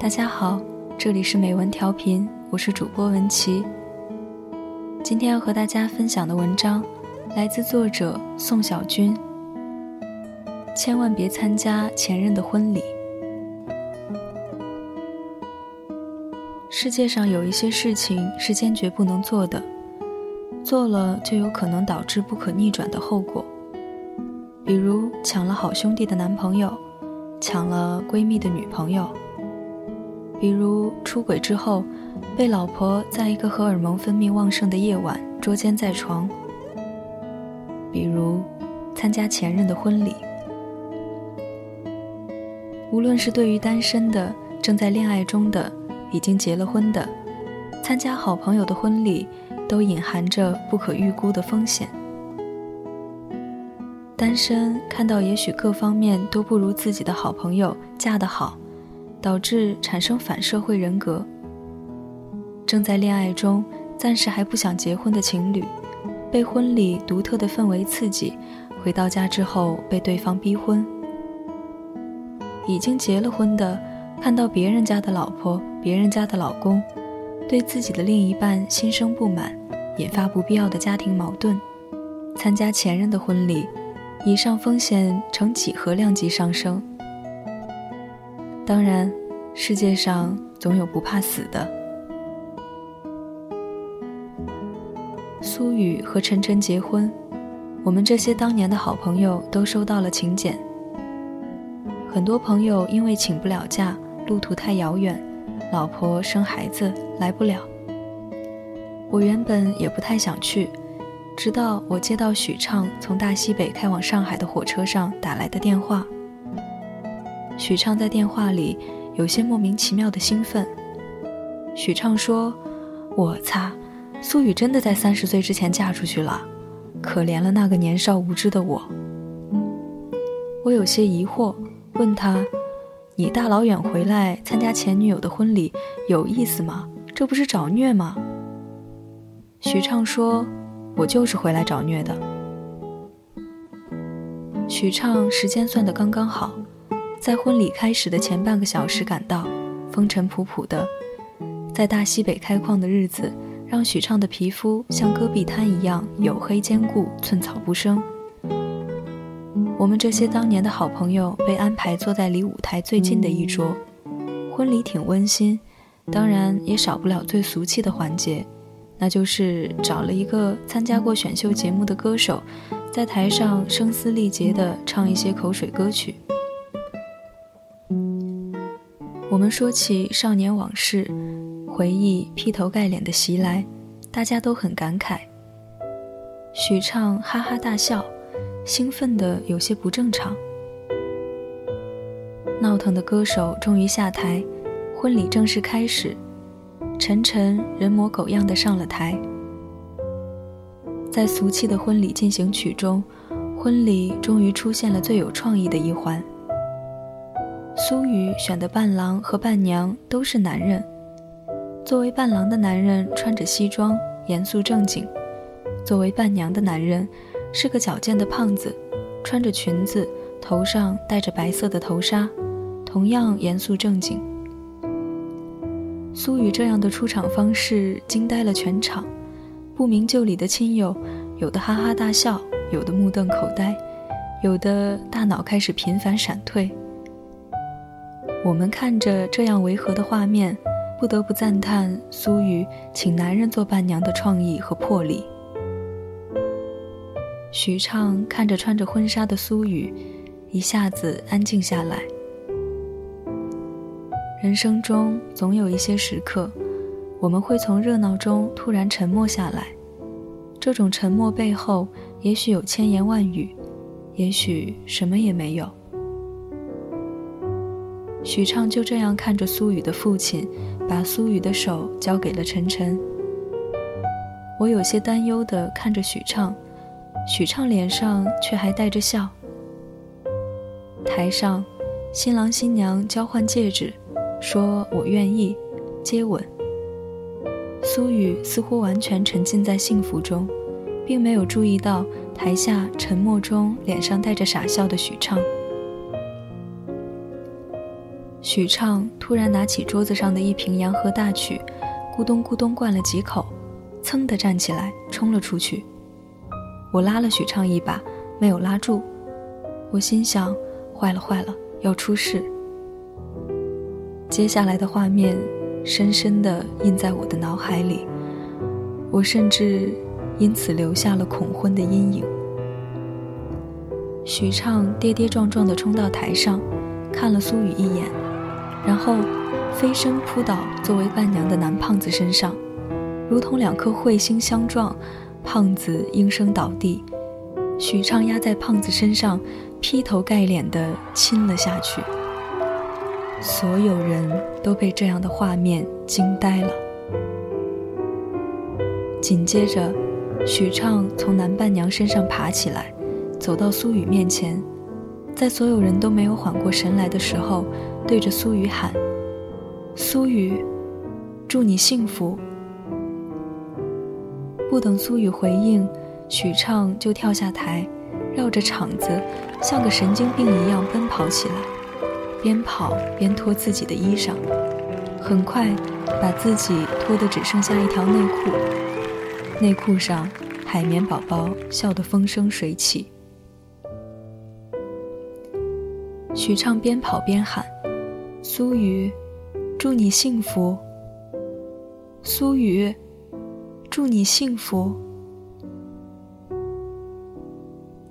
大家好，这里是美文调频，我是主播文琪。今天要和大家分享的文章来自作者宋小军。千万别参加前任的婚礼。世界上有一些事情是坚决不能做的，做了就有可能导致不可逆转的后果。比如抢了好兄弟的男朋友，抢了闺蜜的女朋友。比如出轨之后，被老婆在一个荷尔蒙分泌旺盛的夜晚捉奸在床。比如参加前任的婚礼。无论是对于单身的、正在恋爱中的、已经结了婚的，参加好朋友的婚礼，都隐含着不可预估的风险。单身看到也许各方面都不如自己的好朋友嫁得好。导致产生反社会人格。正在恋爱中，暂时还不想结婚的情侣，被婚礼独特的氛围刺激，回到家之后被对方逼婚。已经结了婚的，看到别人家的老婆、别人家的老公，对自己的另一半心生不满，引发不必要的家庭矛盾。参加前任的婚礼，以上风险呈几何量级上升。当然，世界上总有不怕死的。苏雨和晨晨结婚，我们这些当年的好朋友都收到了请柬。很多朋友因为请不了假，路途太遥远，老婆生孩子来不了。我原本也不太想去，直到我接到许畅从大西北开往上海的火车上打来的电话。许畅在电话里有些莫名其妙的兴奋。许畅说：“我擦，苏雨真的在三十岁之前嫁出去了，可怜了那个年少无知的我。”我有些疑惑，问他：“你大老远回来参加前女友的婚礼，有意思吗？这不是找虐吗？”许畅说：“我就是回来找虐的。”许畅时间算得刚刚好。在婚礼开始的前半个小时赶到，风尘仆仆的，在大西北开矿的日子，让许畅的皮肤像戈壁滩一样黝黑坚固，寸草不生。我们这些当年的好朋友被安排坐在离舞台最近的一桌，婚礼挺温馨，当然也少不了最俗气的环节，那就是找了一个参加过选秀节目的歌手，在台上声嘶力竭地唱一些口水歌曲。我们说起少年往事，回忆劈头盖脸的袭来，大家都很感慨。许畅哈哈大笑，兴奋的有些不正常。闹腾的歌手终于下台，婚礼正式开始。晨晨人模狗样的上了台，在俗气的婚礼进行曲中，婚礼终于出现了最有创意的一环。苏雨选的伴郎和伴娘都是男人。作为伴郎的男人穿着西装，严肃正经；作为伴娘的男人是个矫健的胖子，穿着裙子，头上戴着白色的头纱，同样严肃正经。苏雨这样的出场方式惊呆了全场，不明就里的亲友有的哈哈大笑，有的目瞪口呆，有的大脑开始频繁闪退。我们看着这样违和的画面，不得不赞叹苏雨请男人做伴娘的创意和魄力。许畅看着穿着婚纱的苏雨，一下子安静下来。人生中总有一些时刻，我们会从热闹中突然沉默下来，这种沉默背后，也许有千言万语，也许什么也没有。许畅就这样看着苏雨的父亲，把苏雨的手交给了晨晨。我有些担忧地看着许畅，许畅脸上却还带着笑。台上，新郎新娘交换戒指，说我愿意，接吻。苏雨似乎完全沉浸在幸福中，并没有注意到台下沉默中脸上带着傻笑的许畅。许畅突然拿起桌子上的一瓶洋河大曲，咕咚咕咚灌了几口，噌地站起来冲了出去。我拉了许畅一把，没有拉住。我心想：坏了坏了，要出事。接下来的画面深深地印在我的脑海里，我甚至因此留下了恐婚的阴影。许畅跌跌撞撞地冲到台上，看了苏雨一眼。然后，飞身扑倒作为伴娘的男胖子身上，如同两颗彗星相撞，胖子应声倒地。许畅压在胖子身上，劈头盖脸的亲了下去。所有人都被这样的画面惊呆了。紧接着，许畅从男伴娘身上爬起来，走到苏雨面前，在所有人都没有缓过神来的时候。对着苏雨喊：“苏雨，祝你幸福。”不等苏雨回应，许畅就跳下台，绕着场子，像个神经病一样奔跑起来，边跑边脱自己的衣裳，很快把自己脱得只剩下一条内裤，内裤上海绵宝宝笑得风生水起。许畅边跑边喊。苏雨，祝你幸福。苏雨，祝你幸福。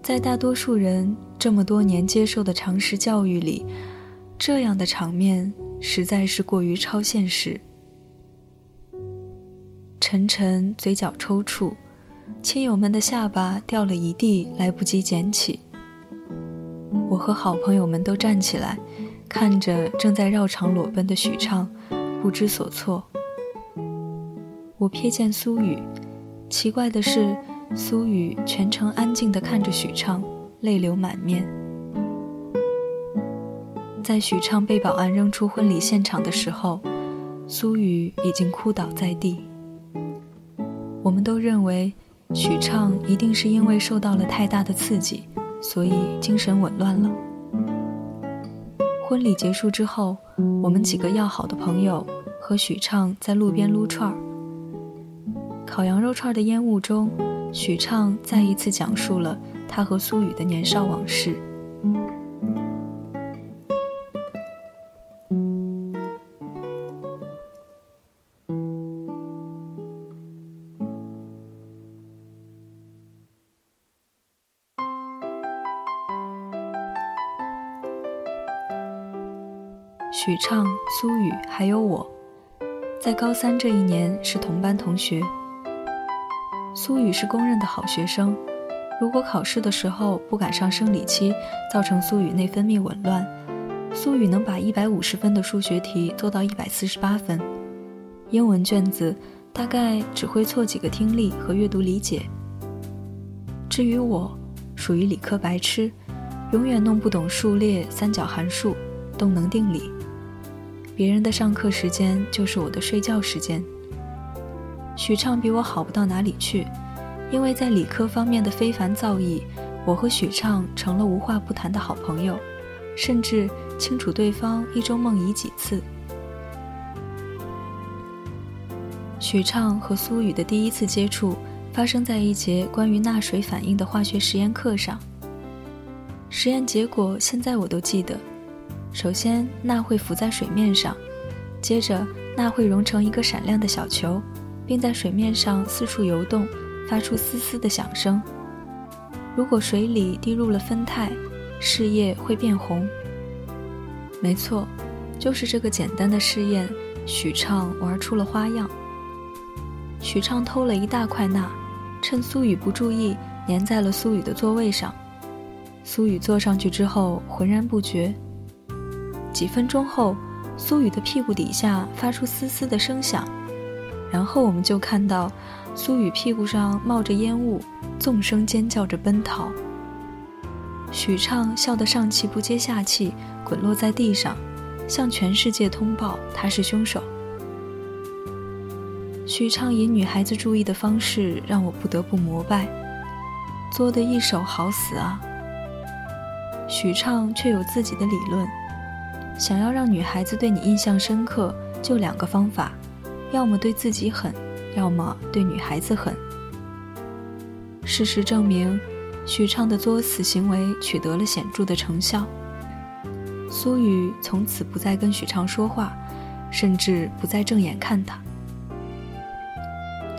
在大多数人这么多年接受的常识教育里，这样的场面实在是过于超现实。晨晨嘴角抽搐，亲友们的下巴掉了一地，来不及捡起。我和好朋友们都站起来。看着正在绕场裸奔的许畅，不知所措。我瞥见苏雨，奇怪的是，苏雨全程安静地看着许畅，泪流满面。在许畅被保安扔出婚礼现场的时候，苏雨已经哭倒在地。我们都认为，许畅一定是因为受到了太大的刺激，所以精神紊乱了。婚礼结束之后，我们几个要好的朋友和许畅在路边撸串儿。烤羊肉串的烟雾中，许畅再一次讲述了他和苏雨的年少往事。许畅、苏雨还有我，在高三这一年是同班同学。苏雨是公认的好学生，如果考试的时候不赶上生理期，造成苏雨内分泌紊乱，苏雨能把一百五十分的数学题做到一百四十八分，英文卷子大概只会错几个听力和阅读理解。至于我，属于理科白痴，永远弄不懂数列、三角函数、动能定理。别人的上课时间就是我的睡觉时间。许畅比我好不到哪里去，因为在理科方面的非凡造诣，我和许畅成了无话不谈的好朋友，甚至清楚对方一周梦遗几次。许畅和苏雨的第一次接触发生在一节关于钠水反应的化学实验课上。实验结果现在我都记得。首先，钠会浮在水面上，接着钠会融成一个闪亮的小球，并在水面上四处游动，发出嘶嘶的响声。如果水里滴入了酚酞，试液会变红。没错，就是这个简单的试验，许畅玩出了花样。许畅偷了一大块钠，趁苏雨不注意，粘在了苏雨的座位上。苏雨坐上去之后，浑然不觉。几分钟后，苏雨的屁股底下发出嘶嘶的声响，然后我们就看到苏雨屁股上冒着烟雾，纵声尖叫着奔逃。许畅笑得上气不接下气，滚落在地上，向全世界通报他是凶手。许畅引女孩子注意的方式让我不得不膜拜，作的一手好死啊！许畅却有自己的理论。想要让女孩子对你印象深刻，就两个方法：要么对自己狠，要么对女孩子狠。事实证明，许畅的作死行为取得了显著的成效。苏雨从此不再跟许畅说话，甚至不再正眼看他。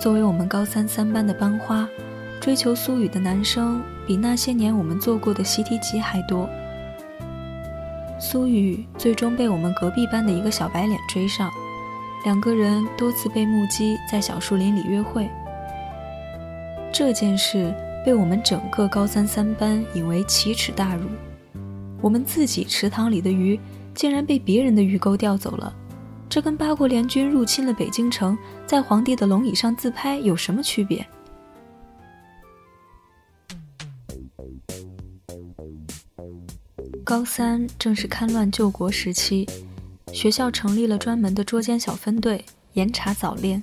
作为我们高三三班的班花，追求苏雨的男生比那些年我们做过的习题集还多。苏雨最终被我们隔壁班的一个小白脸追上，两个人多次被目击在小树林里约会。这件事被我们整个高三三班引为奇耻大辱。我们自己池塘里的鱼，竟然被别人的鱼钩钓走了。这跟八国联军入侵了北京城，在皇帝的龙椅上自拍有什么区别？高三正是戡乱救国时期，学校成立了专门的捉奸小分队，严查早恋。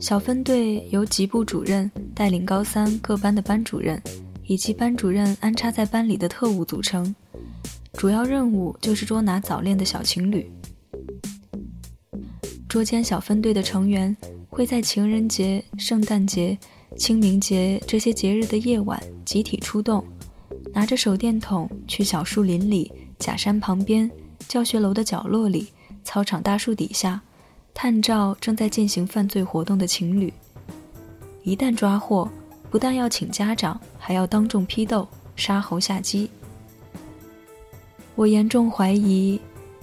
小分队由级部主任带领高三各班的班主任，以及班主任安插在班里的特务组成，主要任务就是捉拿早恋的小情侣。捉奸小分队的成员会在情人节、圣诞节、清明节这些节日的夜晚集体出动，拿着手电筒去小树林里、假山旁边、教学楼的角落里、操场大树底下，探照正在进行犯罪活动的情侣。一旦抓获，不但要请家长，还要当众批斗、杀猴下鸡。我严重怀疑。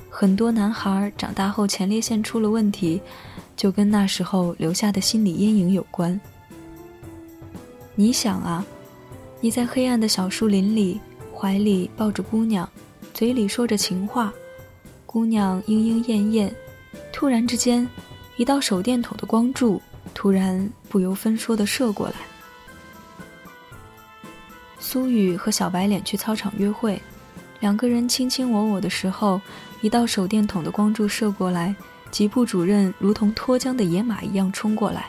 很多男孩长大后前列腺出了问题，就跟那时候留下的心理阴影有关。你想啊，你在黑暗的小树林里，怀里抱着姑娘，嘴里说着情话，姑娘莺莺燕燕，突然之间，一道手电筒的光柱突然不由分说的射过来。苏雨和小白脸去操场约会，两个人卿卿我我的时候。一道手电筒的光柱射过来，吉部主任如同脱缰的野马一样冲过来，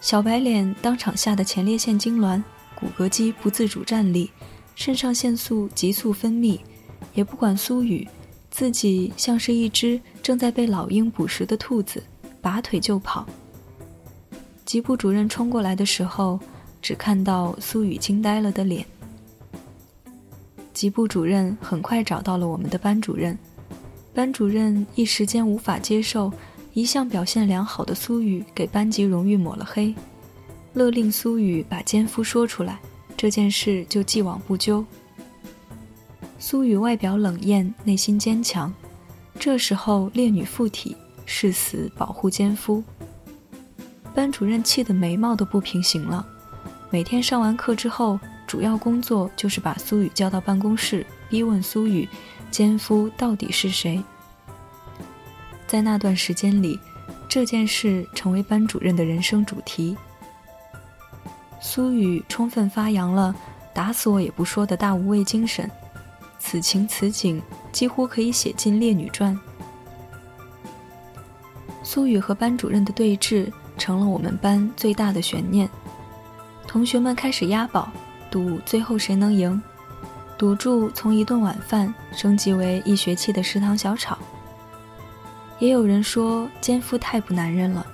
小白脸当场吓得前列腺痉挛，骨骼肌不自主站立，肾上腺素急速分泌，也不管苏雨，自己像是一只正在被老鹰捕食的兔子，拔腿就跑。吉部主任冲过来的时候，只看到苏雨惊呆了的脸。吉部主任很快找到了我们的班主任。班主任一时间无法接受一向表现良好的苏雨给班级荣誉抹了黑，勒令苏雨把奸夫说出来，这件事就既往不咎。苏雨外表冷艳，内心坚强，这时候烈女附体，誓死保护奸夫。班主任气得眉毛都不平行了，每天上完课之后，主要工作就是把苏雨叫到办公室，逼问苏雨。奸夫到底是谁？在那段时间里，这件事成为班主任的人生主题。苏雨充分发扬了“打死我也不说”的大无畏精神，此情此景几乎可以写进《烈女传》。苏雨和班主任的对峙成了我们班最大的悬念，同学们开始押宝，赌最后谁能赢。赌注从一顿晚饭升级为一学期的食堂小炒。也有人说奸夫太不男人了，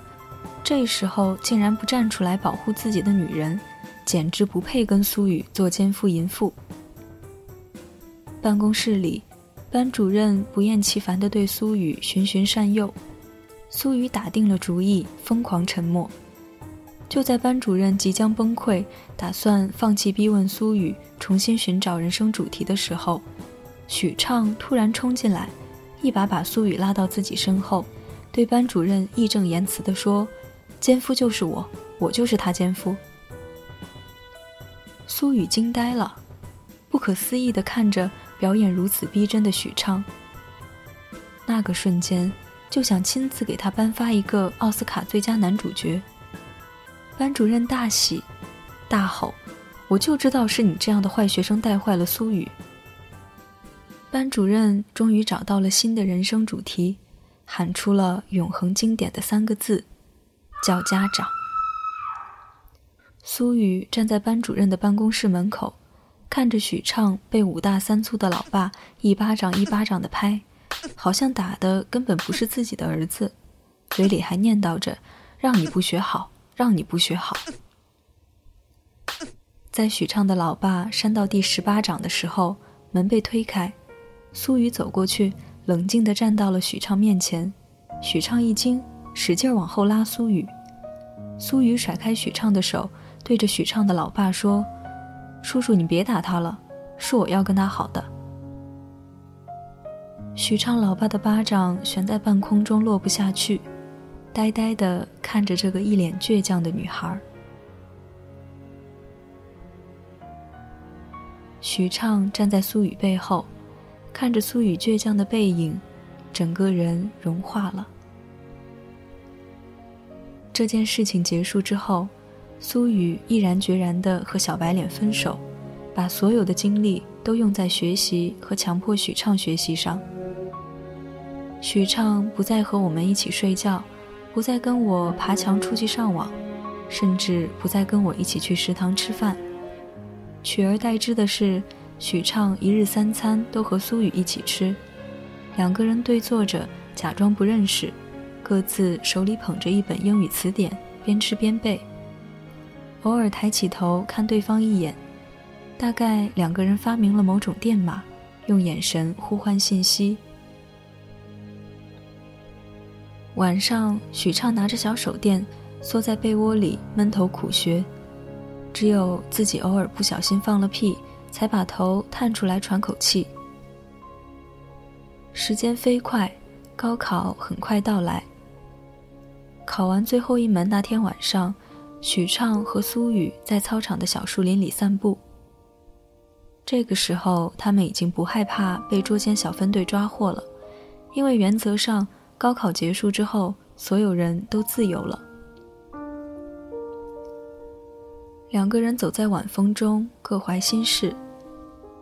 这时候竟然不站出来保护自己的女人，简直不配跟苏雨做奸夫淫妇。办公室里，班主任不厌其烦地对苏雨循循善诱，苏雨打定了主意，疯狂沉默。就在班主任即将崩溃，打算放弃逼问苏雨，重新寻找人生主题的时候，许畅突然冲进来，一把把苏雨拉到自己身后，对班主任义正言辞地说：“奸夫就是我，我就是他奸夫。”苏雨惊呆了，不可思议地看着表演如此逼真的许畅，那个瞬间就想亲自给他颁发一个奥斯卡最佳男主角。班主任大喜，大吼：“我就知道是你这样的坏学生带坏了苏雨。”班主任终于找到了新的人生主题，喊出了永恒经典的三个字：“叫家长。”苏雨站在班主任的办公室门口，看着许畅被五大三粗的老爸一巴掌一巴掌的拍，好像打的根本不是自己的儿子，嘴里还念叨着：“让你不学好，让你不学好。”在许畅的老爸扇到第十八掌的时候，门被推开，苏雨走过去，冷静地站到了许畅面前。许畅一惊，使劲往后拉苏雨。苏雨甩开许畅的手，对着许畅的老爸说：“叔叔，你别打他了，是我要跟他好的。”许畅老爸的巴掌悬在半空中落不下去，呆呆的看着这个一脸倔强的女孩。许畅站在苏雨背后，看着苏雨倔强的背影，整个人融化了。这件事情结束之后，苏雨毅然决然地和小白脸分手，把所有的精力都用在学习和强迫许畅学习上。许畅不再和我们一起睡觉，不再跟我爬墙出去上网，甚至不再跟我一起去食堂吃饭。取而代之的是，许畅一日三餐都和苏雨一起吃，两个人对坐着，假装不认识，各自手里捧着一本英语词典，边吃边背。偶尔抬起头看对方一眼，大概两个人发明了某种电码，用眼神互换信息。晚上，许畅拿着小手电，缩在被窝里闷头苦学。只有自己偶尔不小心放了屁，才把头探出来喘口气。时间飞快，高考很快到来。考完最后一门那天晚上，许畅和苏雨在操场的小树林里散步。这个时候，他们已经不害怕被捉奸小分队抓获了，因为原则上，高考结束之后，所有人都自由了。两个人走在晚风中，各怀心事。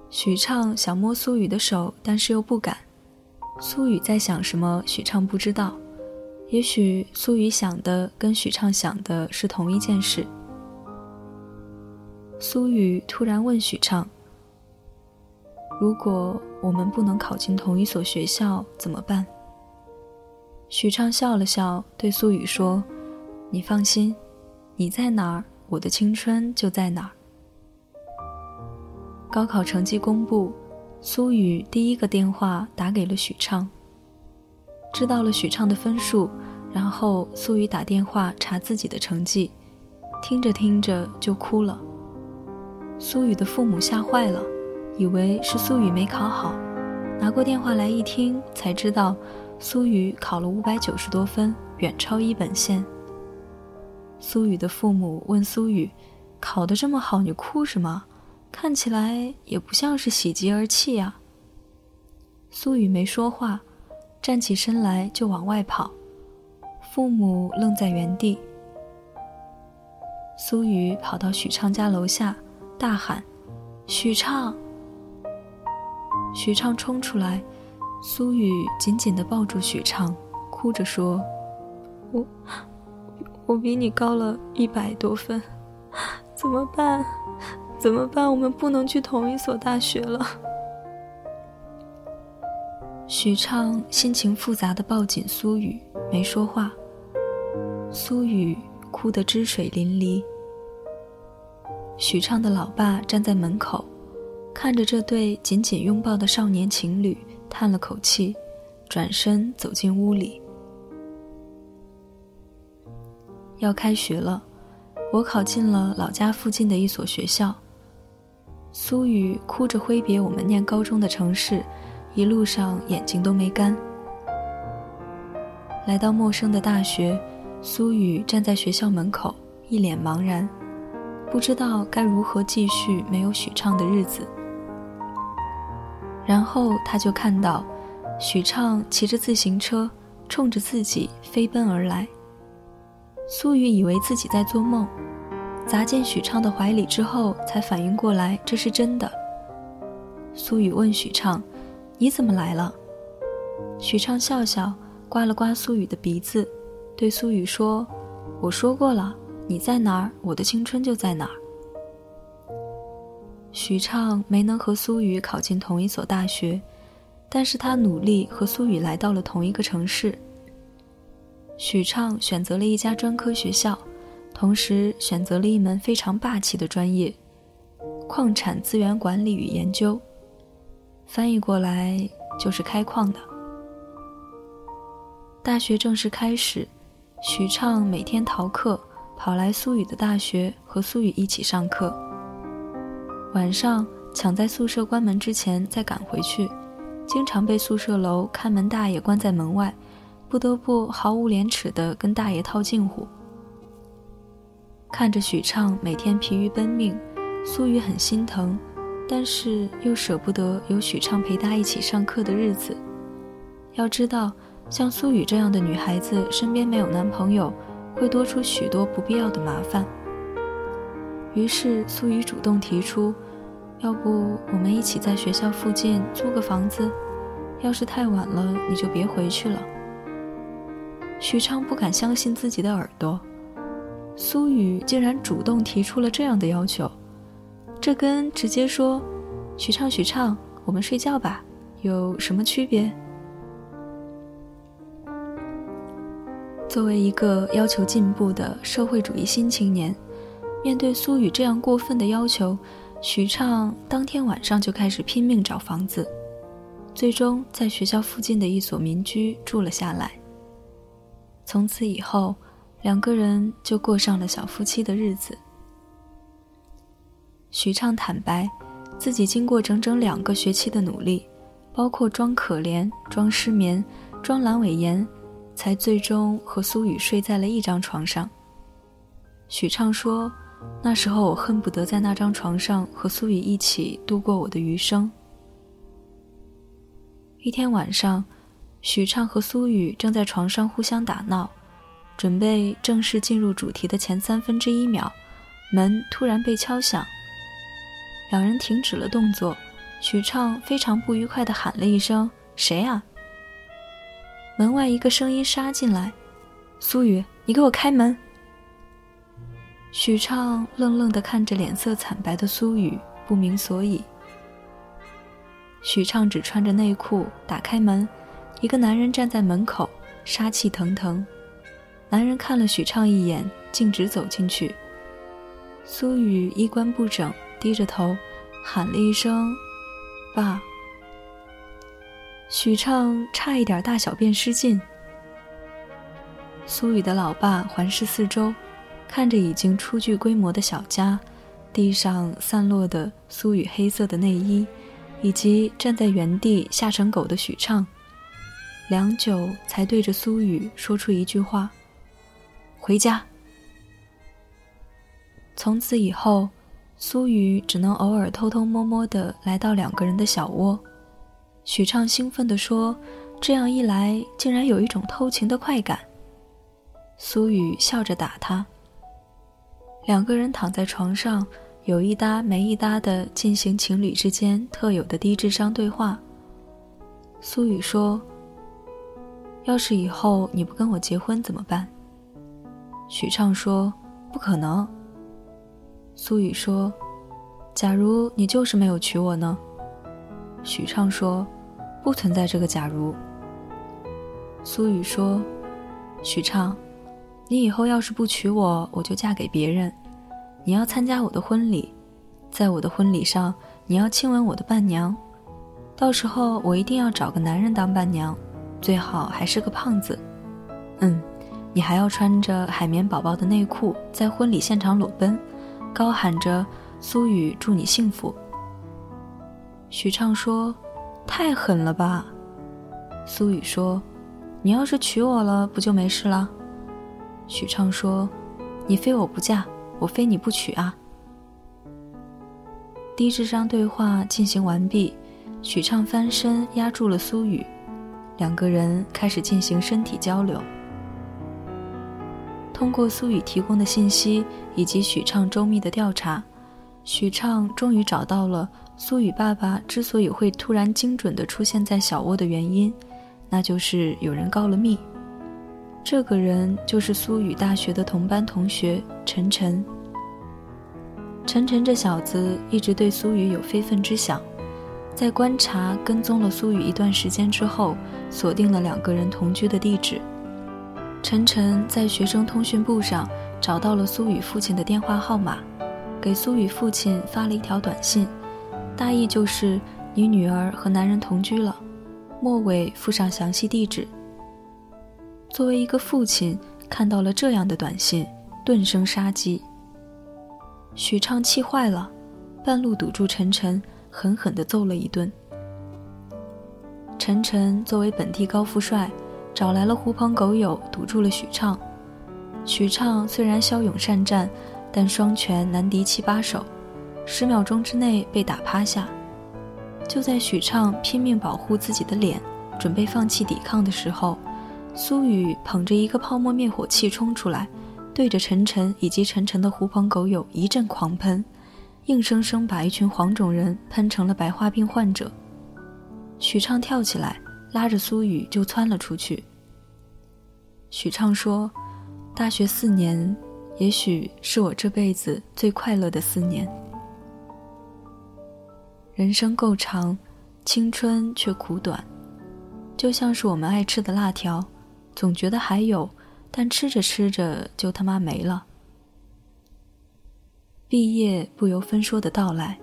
许畅想摸苏雨的手，但是又不敢。苏雨在想什么？许畅不知道。也许苏雨想的跟许畅想的是同一件事。苏雨突然问许畅：“如果我们不能考进同一所学校，怎么办？”许畅笑了笑，对苏雨说：“你放心，你在哪儿？”我的青春就在哪儿。高考成绩公布，苏雨第一个电话打给了许畅。知道了许畅的分数，然后苏雨打电话查自己的成绩，听着听着就哭了。苏雨的父母吓坏了，以为是苏雨没考好，拿过电话来一听，才知道苏雨考了五百九十多分，远超一本线。苏雨的父母问苏雨：“考得这么好，你哭什么？看起来也不像是喜极而泣呀。”苏雨没说话，站起身来就往外跑。父母愣在原地。苏雨跑到许畅家楼下，大喊：“许畅！”许畅冲出来，苏雨紧紧地抱住许畅，哭着说：“我……”我比你高了一百多分，怎么办？怎么办？我们不能去同一所大学了。许畅心情复杂的抱紧苏雨，没说话。苏雨哭得汁水淋漓。许畅的老爸站在门口，看着这对紧紧拥抱的少年情侣，叹了口气，转身走进屋里。要开学了，我考进了老家附近的一所学校。苏雨哭着挥别我们念高中的城市，一路上眼睛都没干。来到陌生的大学，苏雨站在学校门口，一脸茫然，不知道该如何继续没有许畅的日子。然后他就看到，许畅骑着自行车，冲着自己飞奔而来。苏雨以为自己在做梦，砸进许畅的怀里之后，才反应过来这是真的。苏雨问许畅：“你怎么来了？”许畅笑笑，刮了刮苏雨的鼻子，对苏雨说：“我说过了，你在哪儿，我的青春就在哪儿。”许畅没能和苏雨考进同一所大学，但是他努力和苏雨来到了同一个城市。许畅选择了一家专科学校，同时选择了一门非常霸气的专业——矿产资源管理与研究，翻译过来就是开矿的。大学正式开始，许畅每天逃课，跑来苏雨的大学和苏雨一起上课。晚上抢在宿舍关门之前再赶回去，经常被宿舍楼看门大爷关在门外。不得不毫无廉耻地跟大爷套近乎。看着许畅每天疲于奔命，苏雨很心疼，但是又舍不得有许畅陪她一起上课的日子。要知道，像苏雨这样的女孩子，身边没有男朋友，会多出许多不必要的麻烦。于是，苏雨主动提出：“要不我们一起在学校附近租个房子？要是太晚了，你就别回去了。”许昌不敢相信自己的耳朵，苏雨竟然主动提出了这样的要求，这跟直接说“许畅，许畅，我们睡觉吧”有什么区别？作为一个要求进步的社会主义新青年，面对苏雨这样过分的要求，许畅当天晚上就开始拼命找房子，最终在学校附近的一所民居住了下来。从此以后，两个人就过上了小夫妻的日子。许畅坦白，自己经过整整两个学期的努力，包括装可怜、装失眠、装阑尾炎，才最终和苏雨睡在了一张床上。许畅说：“那时候我恨不得在那张床上和苏雨一起度过我的余生。”一天晚上。许畅和苏雨正在床上互相打闹，准备正式进入主题的前三分之一秒，门突然被敲响。两人停止了动作，许畅非常不愉快地喊了一声：“谁啊？”门外一个声音杀进来：“苏雨，你给我开门！”许畅愣愣地看着脸色惨白的苏雨，不明所以。许畅只穿着内裤，打开门。一个男人站在门口，杀气腾腾。男人看了许畅一眼，径直走进去。苏雨衣冠不整，低着头，喊了一声：“爸。”许畅差一点大小便失禁。苏雨的老爸环视四周，看着已经初具规模的小家，地上散落的苏雨黑色的内衣，以及站在原地吓成狗的许畅。良久，才对着苏雨说出一句话：“回家。”从此以后，苏雨只能偶尔偷偷摸摸的来到两个人的小窝。许畅兴奋地说：“这样一来，竟然有一种偷情的快感。”苏雨笑着打他。两个人躺在床上，有一搭没一搭的进行情侣之间特有的低智商对话。苏雨说。要是以后你不跟我结婚怎么办？许畅说：“不可能。”苏雨说：“假如你就是没有娶我呢？”许畅说：“不存在这个假如。”苏雨说：“许畅，你以后要是不娶我，我就嫁给别人。你要参加我的婚礼，在我的婚礼上，你要亲吻我的伴娘。到时候我一定要找个男人当伴娘。”最好还是个胖子，嗯，你还要穿着海绵宝宝的内裤在婚礼现场裸奔，高喊着“苏雨祝你幸福”。许畅说：“太狠了吧？”苏雨说：“你要是娶我了，不就没事了？”许畅说：“你非我不嫁，我非你不娶啊！”低智商对话进行完毕，许畅翻身压住了苏雨。两个人开始进行身体交流。通过苏雨提供的信息以及许畅周密的调查，许畅终于找到了苏雨爸爸之所以会突然精准地出现在小窝的原因，那就是有人告了密。这个人就是苏雨大学的同班同学陈晨。陈晨这小子一直对苏雨有非分之想，在观察跟踪了苏雨一段时间之后，锁定了两个人同居的地址。晨晨在学生通讯簿上找到了苏雨父亲的电话号码，给苏雨父亲发了一条短信，大意就是你女儿和男人同居了，末尾附上详细地址。作为一个父亲，看到了这样的短信，顿生杀机。许畅气坏了，半路堵住晨晨，狠狠地揍了一顿。晨晨作为本地高富帅。找来了狐朋狗友堵住了许畅，许畅虽然骁勇善战，但双拳难敌七八手，十秒钟之内被打趴下。就在许畅拼命保护自己的脸，准备放弃抵抗的时候，苏雨捧着一个泡沫灭火器冲出来，对着陈晨以及陈晨的狐朋狗友一阵狂喷，硬生生把一群黄种人喷成了白化病患者。许畅跳起来。拉着苏雨就窜了出去。许畅说：“大学四年，也许是我这辈子最快乐的四年。人生够长，青春却苦短，就像是我们爱吃的辣条，总觉得还有，但吃着吃着就他妈没了。毕业不由分说的到来。”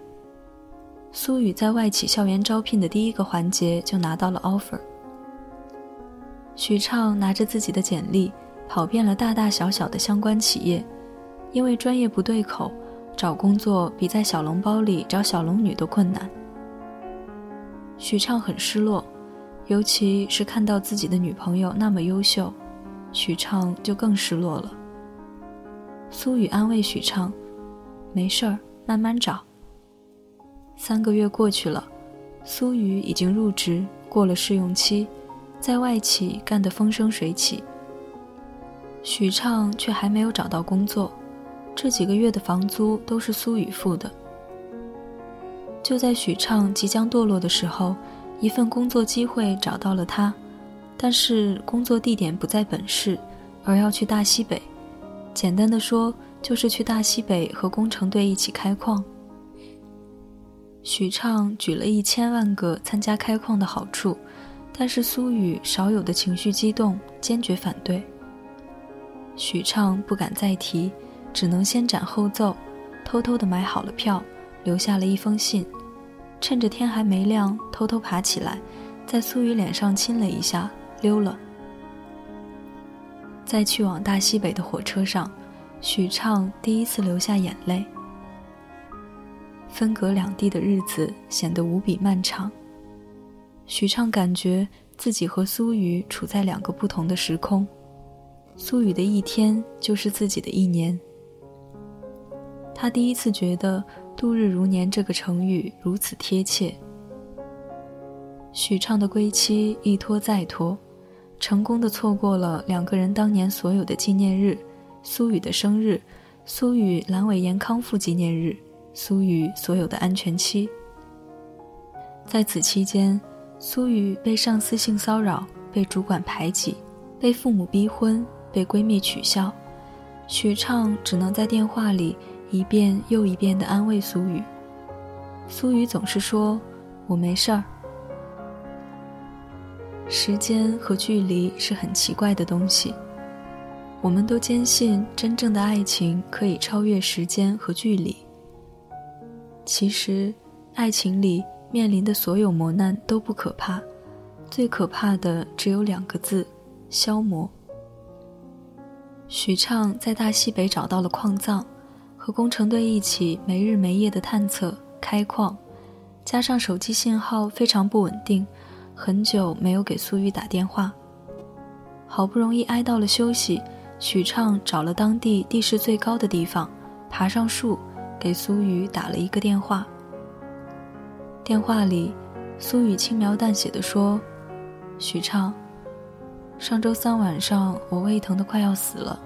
苏雨在外企校园招聘的第一个环节就拿到了 offer。许畅拿着自己的简历，跑遍了大大小小的相关企业，因为专业不对口，找工作比在小笼包里找小龙女都困难。许畅很失落，尤其是看到自己的女朋友那么优秀，许畅就更失落了。苏雨安慰许畅：“没事儿，慢慢找。”三个月过去了，苏雨已经入职，过了试用期，在外企干得风生水起。许畅却还没有找到工作，这几个月的房租都是苏雨付的。就在许畅即将堕落的时候，一份工作机会找到了他，但是工作地点不在本市，而要去大西北。简单的说，就是去大西北和工程队一起开矿。许畅举了一千万个参加开矿的好处，但是苏雨少有的情绪激动，坚决反对。许畅不敢再提，只能先斩后奏，偷偷的买好了票，留下了一封信，趁着天还没亮，偷偷爬起来，在苏雨脸上亲了一下，溜了。在去往大西北的火车上，许畅第一次流下眼泪。分隔两地的日子显得无比漫长。许畅感觉自己和苏雨处在两个不同的时空，苏雨的一天就是自己的一年。他第一次觉得“度日如年”这个成语如此贴切。许畅的归期一拖再拖，成功的错过了两个人当年所有的纪念日：苏雨的生日，苏雨阑尾炎康复纪念日。苏雨所有的安全期，在此期间，苏雨被上司性骚扰，被主管排挤，被父母逼婚，被闺蜜取笑。许畅只能在电话里一遍又一遍地安慰苏雨。苏雨总是说：“我没事儿。”时间和距离是很奇怪的东西，我们都坚信真正的爱情可以超越时间和距离。其实，爱情里面临的所有磨难都不可怕，最可怕的只有两个字：消磨。许畅在大西北找到了矿藏，和工程队一起没日没夜的探测开矿，加上手机信号非常不稳定，很久没有给苏玉打电话。好不容易挨到了休息，许畅找了当地地势最高的地方，爬上树。给苏雨打了一个电话。电话里，苏雨轻描淡写的说：“许畅，上周三晚上我胃疼的快要死了，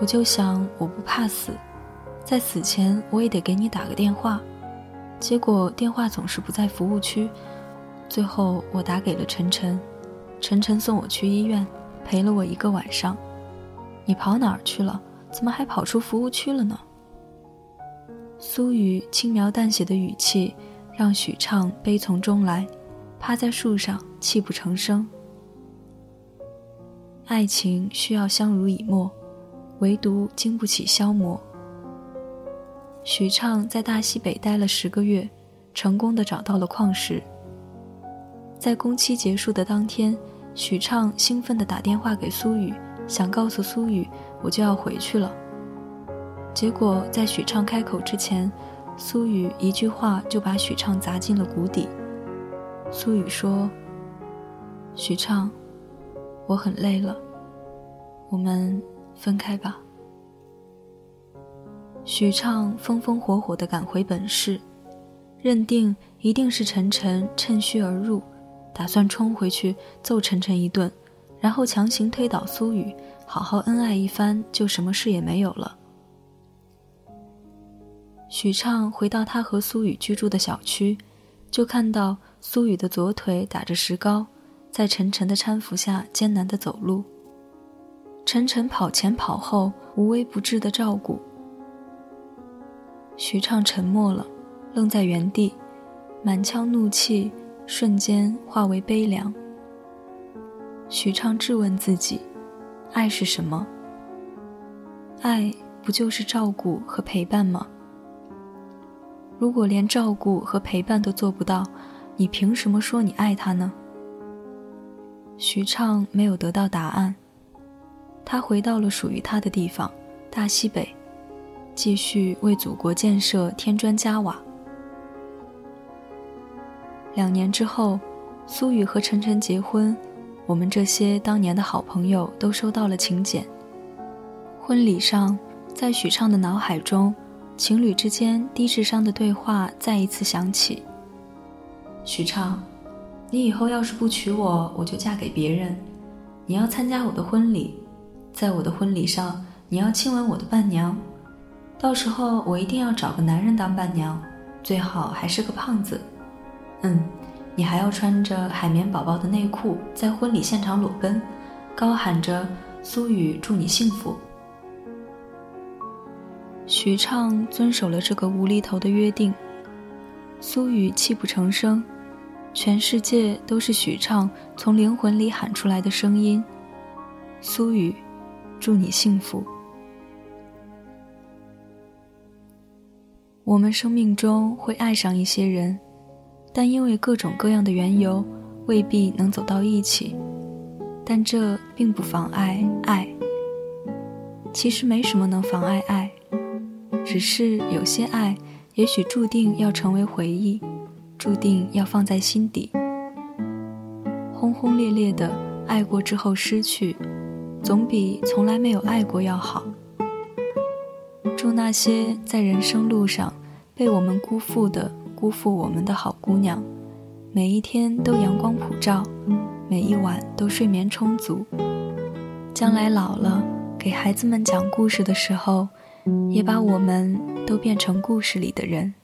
我就想我不怕死，在死前我也得给你打个电话。结果电话总是不在服务区，最后我打给了晨晨，晨晨送我去医院，陪了我一个晚上。你跑哪儿去了？怎么还跑出服务区了呢？”苏雨轻描淡写的语气，让许畅悲从中来，趴在树上泣不成声。爱情需要相濡以沫，唯独经不起消磨。许畅在大西北待了十个月，成功的找到了矿石。在工期结束的当天，许畅兴奋地打电话给苏雨，想告诉苏雨，我就要回去了。结果在许畅开口之前，苏雨一句话就把许畅砸进了谷底。苏雨说：“许畅，我很累了，我们分开吧。”许畅风风火火地赶回本市，认定一定是晨晨趁虚而入。打算冲回去揍晨晨一顿，然后强行推倒苏雨，好好恩爱一番，就什么事也没有了。许畅回到他和苏雨居住的小区，就看到苏雨的左腿打着石膏，在晨晨的搀扶下艰难地走路。晨晨跑前跑后，无微不至的照顾。许畅沉默了，愣在原地，满腔怒气。瞬间化为悲凉。许畅质问自己：爱是什么？爱不就是照顾和陪伴吗？如果连照顾和陪伴都做不到，你凭什么说你爱他呢？许畅没有得到答案。他回到了属于他的地方——大西北，继续为祖国建设添砖加瓦。两年之后，苏雨和晨晨结婚，我们这些当年的好朋友都收到了请柬。婚礼上，在许畅的脑海中，情侣之间低智商的对话再一次响起。许畅，你以后要是不娶我，我就嫁给别人。你要参加我的婚礼，在我的婚礼上，你要亲吻我的伴娘。到时候我一定要找个男人当伴娘，最好还是个胖子。嗯，你还要穿着海绵宝宝的内裤在婚礼现场裸奔，高喊着“苏雨祝你幸福”。许畅遵守了这个无厘头的约定，苏雨泣不成声，全世界都是许畅从灵魂里喊出来的声音：“苏雨，祝你幸福。”我们生命中会爱上一些人。但因为各种各样的缘由，未必能走到一起，但这并不妨碍爱。其实没什么能妨碍爱，只是有些爱也许注定要成为回忆，注定要放在心底。轰轰烈烈的爱过之后失去，总比从来没有爱过要好。祝那些在人生路上被我们辜负的。辜负我们的好姑娘，每一天都阳光普照，每一晚都睡眠充足。将来老了，给孩子们讲故事的时候，也把我们都变成故事里的人。